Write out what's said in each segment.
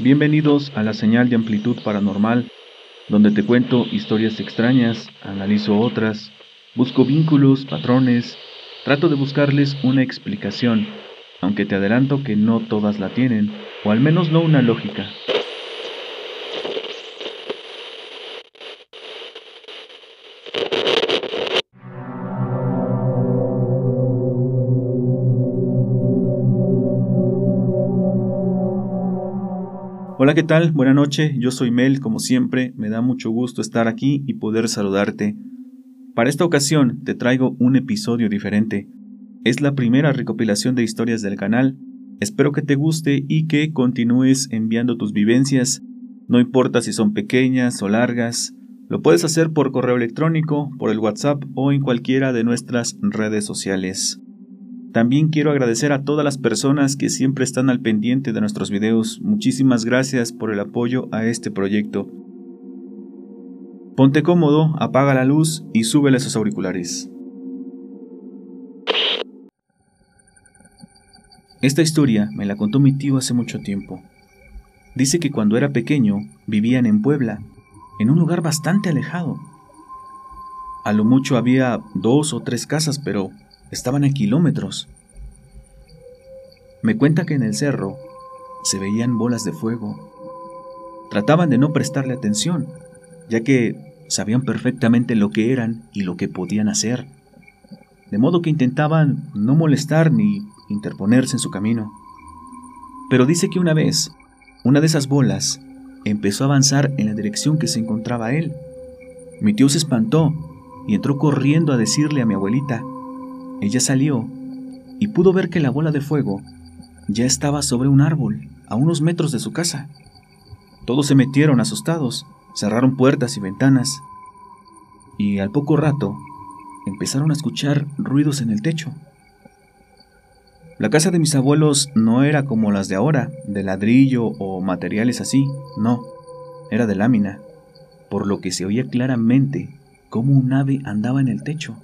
Bienvenidos a la señal de amplitud paranormal, donde te cuento historias extrañas, analizo otras, busco vínculos, patrones, trato de buscarles una explicación, aunque te adelanto que no todas la tienen, o al menos no una lógica. Hola, ¿qué tal? Buenas noches, yo soy Mel, como siempre, me da mucho gusto estar aquí y poder saludarte. Para esta ocasión te traigo un episodio diferente. Es la primera recopilación de historias del canal. Espero que te guste y que continúes enviando tus vivencias. No importa si son pequeñas o largas, lo puedes hacer por correo electrónico, por el WhatsApp o en cualquiera de nuestras redes sociales. También quiero agradecer a todas las personas que siempre están al pendiente de nuestros videos. Muchísimas gracias por el apoyo a este proyecto. Ponte cómodo, apaga la luz y súbele sus auriculares. Esta historia me la contó mi tío hace mucho tiempo. Dice que cuando era pequeño vivían en Puebla, en un lugar bastante alejado. A lo mucho había dos o tres casas, pero estaban a kilómetros. Me cuenta que en el cerro se veían bolas de fuego. Trataban de no prestarle atención, ya que sabían perfectamente lo que eran y lo que podían hacer, de modo que intentaban no molestar ni interponerse en su camino. Pero dice que una vez, una de esas bolas empezó a avanzar en la dirección que se encontraba él. Mi tío se espantó y entró corriendo a decirle a mi abuelita ella salió y pudo ver que la bola de fuego ya estaba sobre un árbol, a unos metros de su casa. Todos se metieron asustados, cerraron puertas y ventanas, y al poco rato empezaron a escuchar ruidos en el techo. La casa de mis abuelos no era como las de ahora, de ladrillo o materiales así, no, era de lámina, por lo que se oía claramente cómo un ave andaba en el techo.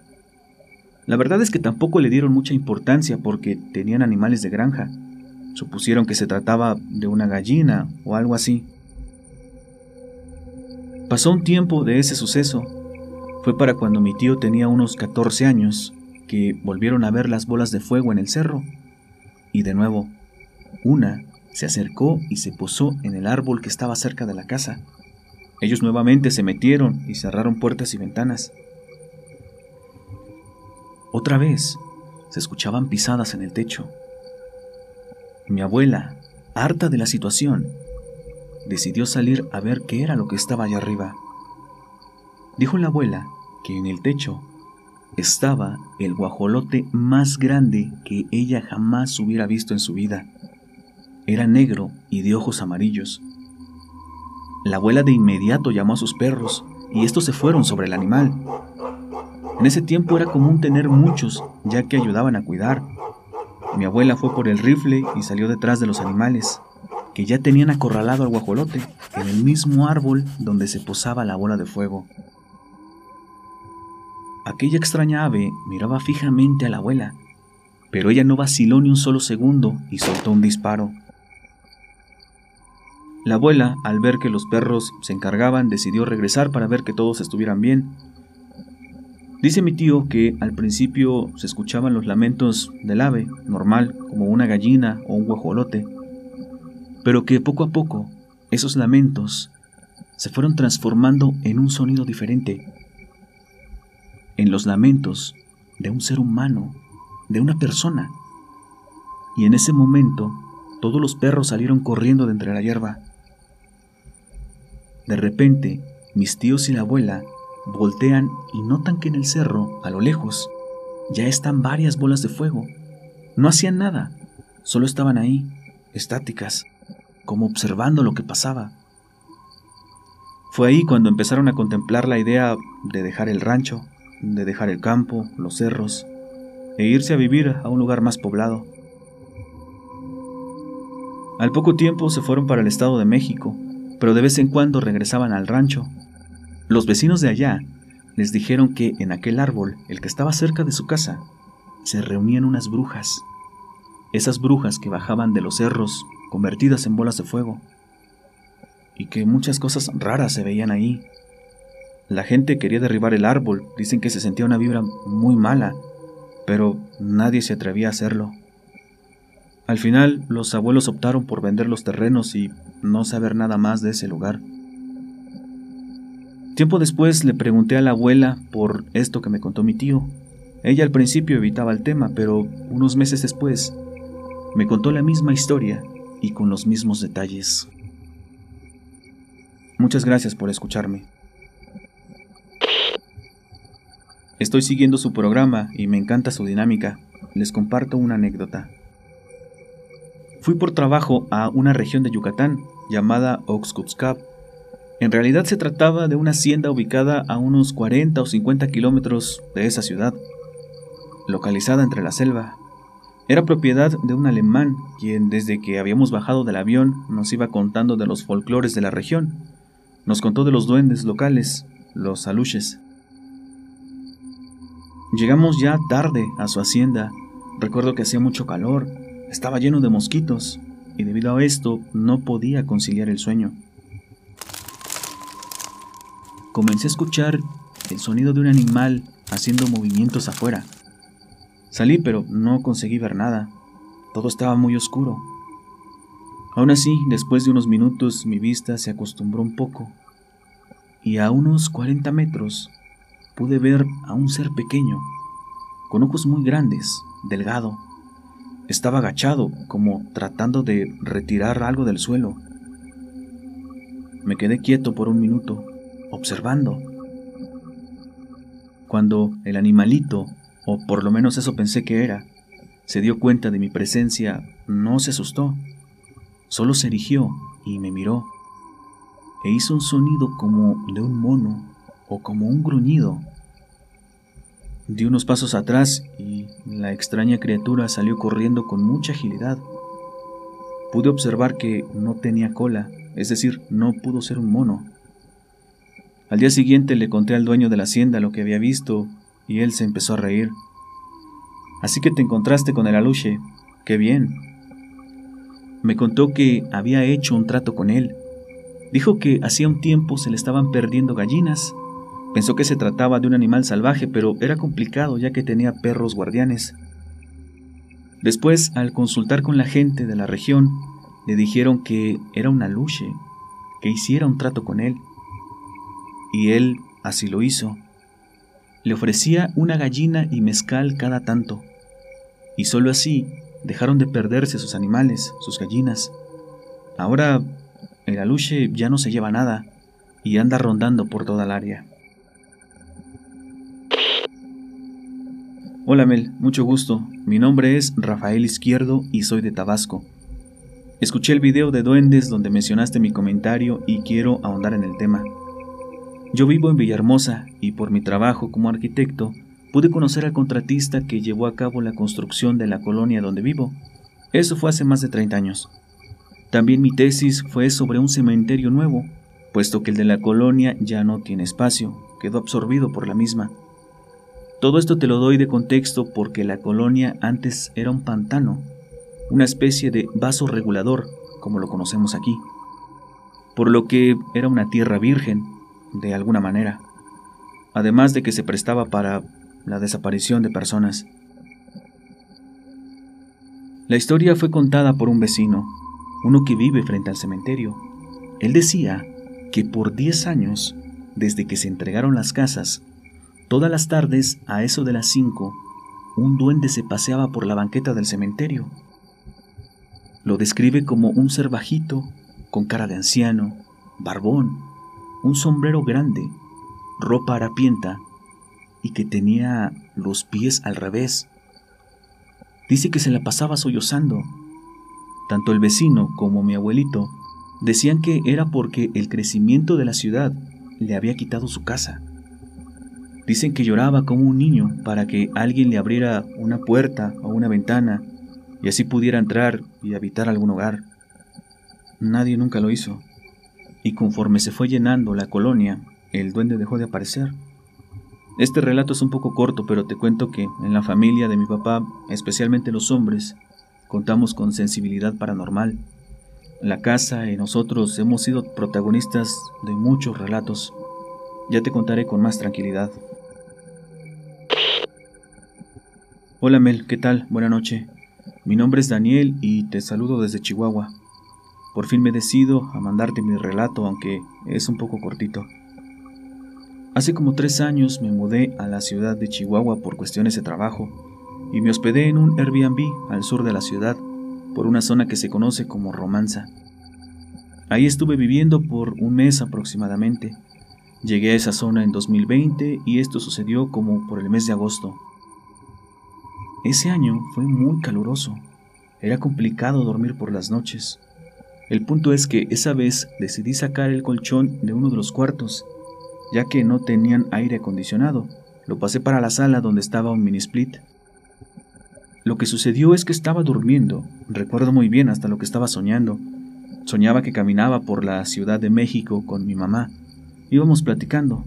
La verdad es que tampoco le dieron mucha importancia porque tenían animales de granja. Supusieron que se trataba de una gallina o algo así. Pasó un tiempo de ese suceso. Fue para cuando mi tío tenía unos 14 años que volvieron a ver las bolas de fuego en el cerro. Y de nuevo, una se acercó y se posó en el árbol que estaba cerca de la casa. Ellos nuevamente se metieron y cerraron puertas y ventanas. Otra vez se escuchaban pisadas en el techo. Mi abuela, harta de la situación, decidió salir a ver qué era lo que estaba allá arriba. Dijo la abuela que en el techo estaba el guajolote más grande que ella jamás hubiera visto en su vida. Era negro y de ojos amarillos. La abuela de inmediato llamó a sus perros y estos se fueron sobre el animal. En ese tiempo era común tener muchos, ya que ayudaban a cuidar. Mi abuela fue por el rifle y salió detrás de los animales, que ya tenían acorralado al guajolote, en el mismo árbol donde se posaba la bola de fuego. Aquella extraña ave miraba fijamente a la abuela, pero ella no vaciló ni un solo segundo y soltó un disparo. La abuela, al ver que los perros se encargaban, decidió regresar para ver que todos estuvieran bien, Dice mi tío que al principio se escuchaban los lamentos del ave, normal, como una gallina o un guajolote, pero que poco a poco esos lamentos se fueron transformando en un sonido diferente, en los lamentos de un ser humano, de una persona. Y en ese momento todos los perros salieron corriendo de entre la hierba. De repente, mis tíos y la abuela voltean y notan que en el cerro, a lo lejos, ya están varias bolas de fuego. No hacían nada, solo estaban ahí, estáticas, como observando lo que pasaba. Fue ahí cuando empezaron a contemplar la idea de dejar el rancho, de dejar el campo, los cerros, e irse a vivir a un lugar más poblado. Al poco tiempo se fueron para el Estado de México, pero de vez en cuando regresaban al rancho los vecinos de allá les dijeron que en aquel árbol, el que estaba cerca de su casa, se reunían unas brujas. Esas brujas que bajaban de los cerros, convertidas en bolas de fuego. y que muchas cosas raras se veían ahí. La gente quería derribar el árbol, dicen que se sentía una vibra muy mala, pero nadie se atrevía a hacerlo. Al final, los abuelos optaron por vender los terrenos y no saber nada más de ese lugar. Tiempo después le pregunté a la abuela por esto que me contó mi tío. Ella al principio evitaba el tema, pero unos meses después me contó la misma historia y con los mismos detalles. Muchas gracias por escucharme. Estoy siguiendo su programa y me encanta su dinámica. Les comparto una anécdota. Fui por trabajo a una región de Yucatán llamada Oxcuzcap. En realidad se trataba de una hacienda ubicada a unos 40 o 50 kilómetros de esa ciudad, localizada entre la selva. Era propiedad de un alemán, quien desde que habíamos bajado del avión nos iba contando de los folclores de la región. Nos contó de los duendes locales, los aluches. Llegamos ya tarde a su hacienda. Recuerdo que hacía mucho calor, estaba lleno de mosquitos, y debido a esto no podía conciliar el sueño. Comencé a escuchar el sonido de un animal haciendo movimientos afuera. Salí, pero no conseguí ver nada. Todo estaba muy oscuro. Aún así, después de unos minutos, mi vista se acostumbró un poco, y a unos 40 metros pude ver a un ser pequeño, con ojos muy grandes, delgado. Estaba agachado, como tratando de retirar algo del suelo. Me quedé quieto por un minuto, observando. Cuando el animalito, o por lo menos eso pensé que era, se dio cuenta de mi presencia, no se asustó, solo se erigió y me miró, e hizo un sonido como de un mono o como un gruñido. Di unos pasos atrás y la extraña criatura salió corriendo con mucha agilidad. Pude observar que no tenía cola, es decir, no pudo ser un mono. Al día siguiente le conté al dueño de la hacienda lo que había visto y él se empezó a reír. Así que te encontraste con el aluche. Qué bien. Me contó que había hecho un trato con él. Dijo que hacía un tiempo se le estaban perdiendo gallinas Pensó que se trataba de un animal salvaje, pero era complicado ya que tenía perros guardianes. Después, al consultar con la gente de la región, le dijeron que era una luche, que hiciera un trato con él. Y él así lo hizo. Le ofrecía una gallina y mezcal cada tanto. Y solo así dejaron de perderse sus animales, sus gallinas. Ahora el aluche ya no se lleva nada y anda rondando por toda el área. Hola Mel, mucho gusto. Mi nombre es Rafael Izquierdo y soy de Tabasco. Escuché el video de Duendes donde mencionaste mi comentario y quiero ahondar en el tema. Yo vivo en Villahermosa y por mi trabajo como arquitecto pude conocer al contratista que llevó a cabo la construcción de la colonia donde vivo. Eso fue hace más de 30 años. También mi tesis fue sobre un cementerio nuevo, puesto que el de la colonia ya no tiene espacio, quedó absorbido por la misma. Todo esto te lo doy de contexto porque la colonia antes era un pantano, una especie de vaso regulador, como lo conocemos aquí, por lo que era una tierra virgen, de alguna manera, además de que se prestaba para la desaparición de personas. La historia fue contada por un vecino, uno que vive frente al cementerio. Él decía que por 10 años, desde que se entregaron las casas Todas las tardes, a eso de las cinco, un duende se paseaba por la banqueta del cementerio. Lo describe como un ser bajito, con cara de anciano, barbón, un sombrero grande, ropa harapienta y que tenía los pies al revés. Dice que se la pasaba sollozando. Tanto el vecino como mi abuelito decían que era porque el crecimiento de la ciudad le había quitado su casa. Dicen que lloraba como un niño para que alguien le abriera una puerta o una ventana y así pudiera entrar y habitar algún hogar. Nadie nunca lo hizo. Y conforme se fue llenando la colonia, el duende dejó de aparecer. Este relato es un poco corto, pero te cuento que en la familia de mi papá, especialmente los hombres, contamos con sensibilidad paranormal. la casa y nosotros hemos sido protagonistas de muchos relatos. Ya te contaré con más tranquilidad. Hola Mel, ¿qué tal? Buena noche. Mi nombre es Daniel y te saludo desde Chihuahua. Por fin me decido a mandarte mi relato, aunque es un poco cortito. Hace como tres años me mudé a la ciudad de Chihuahua por cuestiones de trabajo y me hospedé en un Airbnb al sur de la ciudad, por una zona que se conoce como Romanza. Ahí estuve viviendo por un mes aproximadamente. Llegué a esa zona en 2020 y esto sucedió como por el mes de agosto. Ese año fue muy caluroso. Era complicado dormir por las noches. El punto es que esa vez decidí sacar el colchón de uno de los cuartos, ya que no tenían aire acondicionado. Lo pasé para la sala donde estaba un mini split. Lo que sucedió es que estaba durmiendo, recuerdo muy bien hasta lo que estaba soñando. Soñaba que caminaba por la Ciudad de México con mi mamá. Íbamos platicando.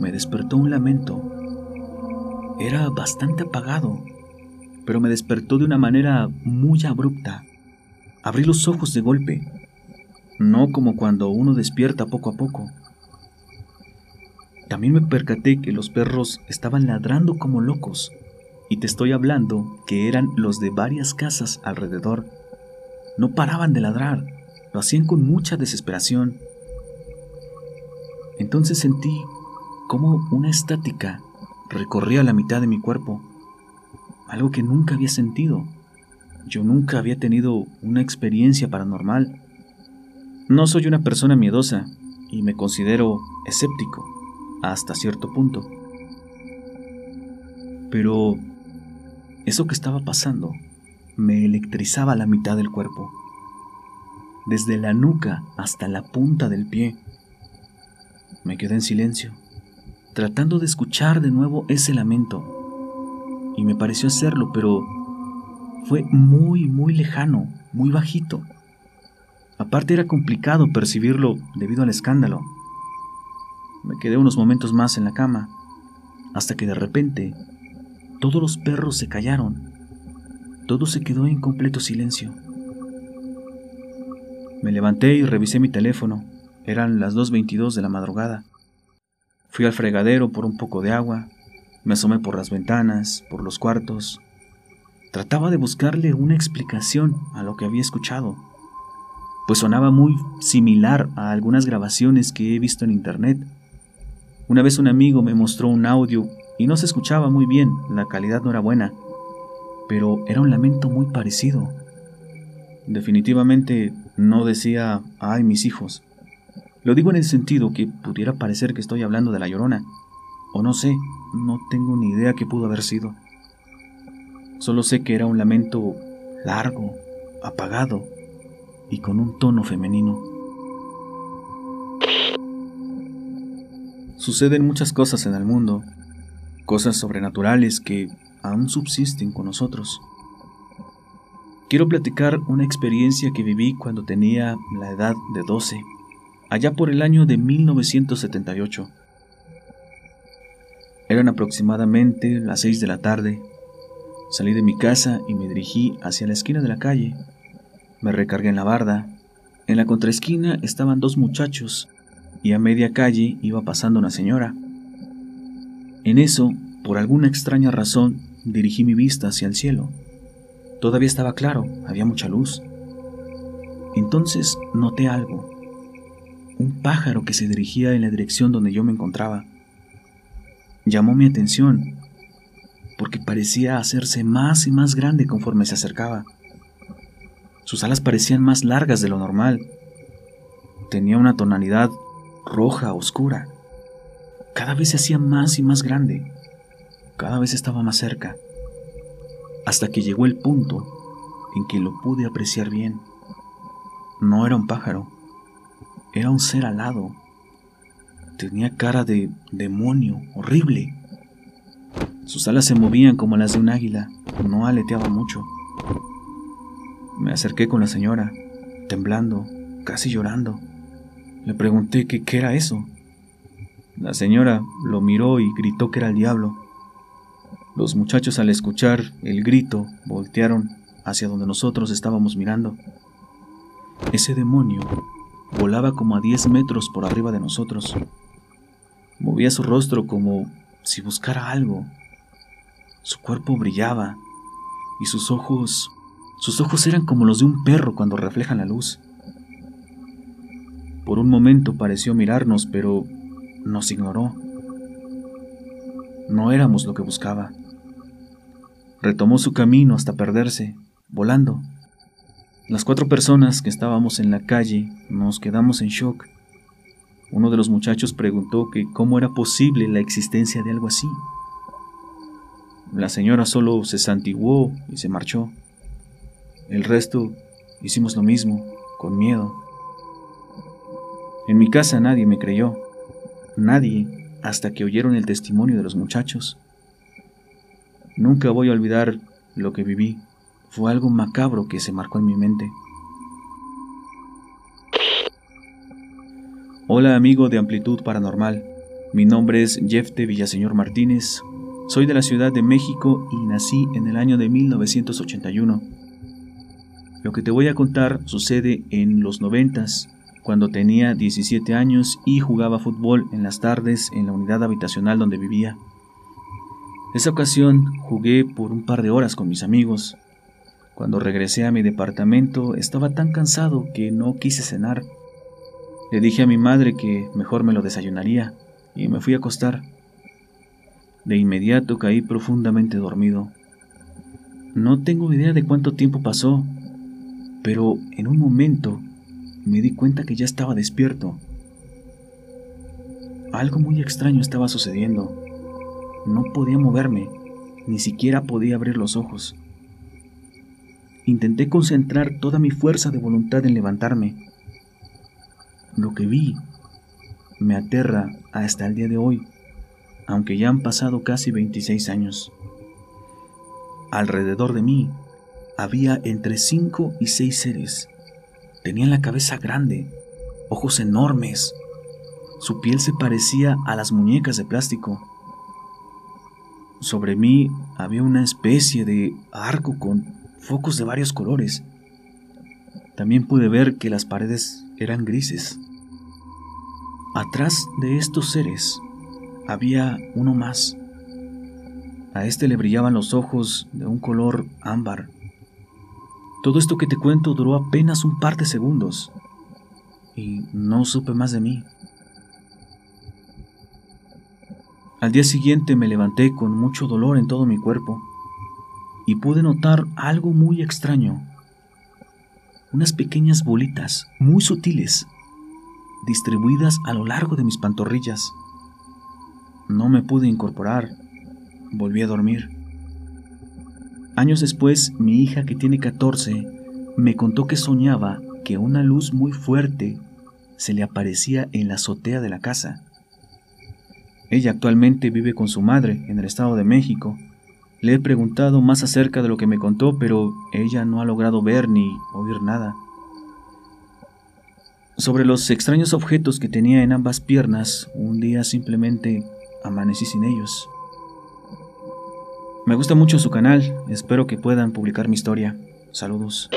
Me despertó un lamento era bastante apagado, pero me despertó de una manera muy abrupta. Abrí los ojos de golpe, no como cuando uno despierta poco a poco. También me percaté que los perros estaban ladrando como locos, y te estoy hablando que eran los de varias casas alrededor. No paraban de ladrar, lo hacían con mucha desesperación. Entonces sentí como una estática recorría la mitad de mi cuerpo, algo que nunca había sentido. Yo nunca había tenido una experiencia paranormal. No soy una persona miedosa y me considero escéptico hasta cierto punto. Pero eso que estaba pasando me electrizaba la mitad del cuerpo, desde la nuca hasta la punta del pie. Me quedé en silencio tratando de escuchar de nuevo ese lamento. Y me pareció hacerlo, pero fue muy, muy lejano, muy bajito. Aparte era complicado percibirlo debido al escándalo. Me quedé unos momentos más en la cama, hasta que de repente todos los perros se callaron. Todo se quedó en completo silencio. Me levanté y revisé mi teléfono. Eran las 2.22 de la madrugada. Fui al fregadero por un poco de agua, me asomé por las ventanas, por los cuartos. Trataba de buscarle una explicación a lo que había escuchado, pues sonaba muy similar a algunas grabaciones que he visto en internet. Una vez un amigo me mostró un audio y no se escuchaba muy bien, la calidad no era buena, pero era un lamento muy parecido. Definitivamente no decía, ay mis hijos, lo digo en el sentido que pudiera parecer que estoy hablando de la llorona, o no sé, no tengo ni idea qué pudo haber sido. Solo sé que era un lamento largo, apagado y con un tono femenino. Suceden muchas cosas en el mundo, cosas sobrenaturales que aún subsisten con nosotros. Quiero platicar una experiencia que viví cuando tenía la edad de 12 allá por el año de 1978. Eran aproximadamente las seis de la tarde. Salí de mi casa y me dirigí hacia la esquina de la calle. Me recargué en la barda. En la contraesquina estaban dos muchachos y a media calle iba pasando una señora. En eso, por alguna extraña razón, dirigí mi vista hacia el cielo. Todavía estaba claro, había mucha luz. Entonces noté algo un pájaro que se dirigía en la dirección donde yo me encontraba. Llamó mi atención, porque parecía hacerse más y más grande conforme se acercaba. Sus alas parecían más largas de lo normal. Tenía una tonalidad roja oscura. Cada vez se hacía más y más grande. Cada vez estaba más cerca. Hasta que llegó el punto en que lo pude apreciar bien. No era un pájaro era un ser alado. Tenía cara de demonio, horrible. Sus alas se movían como las de un águila, no aleteaba mucho. Me acerqué con la señora, temblando, casi llorando. Le pregunté qué era eso. La señora lo miró y gritó que era el diablo. Los muchachos al escuchar el grito voltearon hacia donde nosotros estábamos mirando. Ese demonio volaba como a 10 metros por arriba de nosotros. Movía su rostro como si buscara algo. Su cuerpo brillaba y sus ojos, sus ojos eran como los de un perro cuando reflejan la luz. Por un momento pareció mirarnos, pero nos ignoró. No éramos lo que buscaba. Retomó su camino hasta perderse, volando. Las cuatro personas que estábamos en la calle nos quedamos en shock. Uno de los muchachos preguntó que cómo era posible la existencia de algo así. La señora solo se santiguó y se marchó. El resto hicimos lo mismo, con miedo. En mi casa nadie me creyó. Nadie hasta que oyeron el testimonio de los muchachos. Nunca voy a olvidar lo que viví. Fue algo macabro que se marcó en mi mente. Hola amigo de Amplitud Paranormal. Mi nombre es Jefte Villaseñor Martínez. Soy de la Ciudad de México y nací en el año de 1981. Lo que te voy a contar sucede en los noventas, cuando tenía 17 años y jugaba fútbol en las tardes en la unidad habitacional donde vivía. Esa ocasión jugué por un par de horas con mis amigos. Cuando regresé a mi departamento estaba tan cansado que no quise cenar. Le dije a mi madre que mejor me lo desayunaría y me fui a acostar. De inmediato caí profundamente dormido. No tengo idea de cuánto tiempo pasó, pero en un momento me di cuenta que ya estaba despierto. Algo muy extraño estaba sucediendo. No podía moverme, ni siquiera podía abrir los ojos. Intenté concentrar toda mi fuerza de voluntad en levantarme. Lo que vi me aterra hasta el día de hoy, aunque ya han pasado casi 26 años. Alrededor de mí había entre 5 y 6 seres. Tenían la cabeza grande, ojos enormes. Su piel se parecía a las muñecas de plástico sobre mí había una especie de arco con focos de varios colores. También pude ver que las paredes eran grises. Atrás de estos seres había uno más. A este le brillaban los ojos de un color ámbar. Todo esto que te cuento duró apenas un par de segundos y no supe más de mí. Al día siguiente me levanté con mucho dolor en todo mi cuerpo y pude notar algo muy extraño. Unas pequeñas bolitas muy sutiles distribuidas a lo largo de mis pantorrillas. No me pude incorporar. Volví a dormir. Años después, mi hija, que tiene 14, me contó que soñaba que una luz muy fuerte se le aparecía en la azotea de la casa. Ella actualmente vive con su madre en el Estado de México. Le he preguntado más acerca de lo que me contó, pero ella no ha logrado ver ni oír nada. Sobre los extraños objetos que tenía en ambas piernas, un día simplemente amanecí sin ellos. Me gusta mucho su canal, espero que puedan publicar mi historia. Saludos.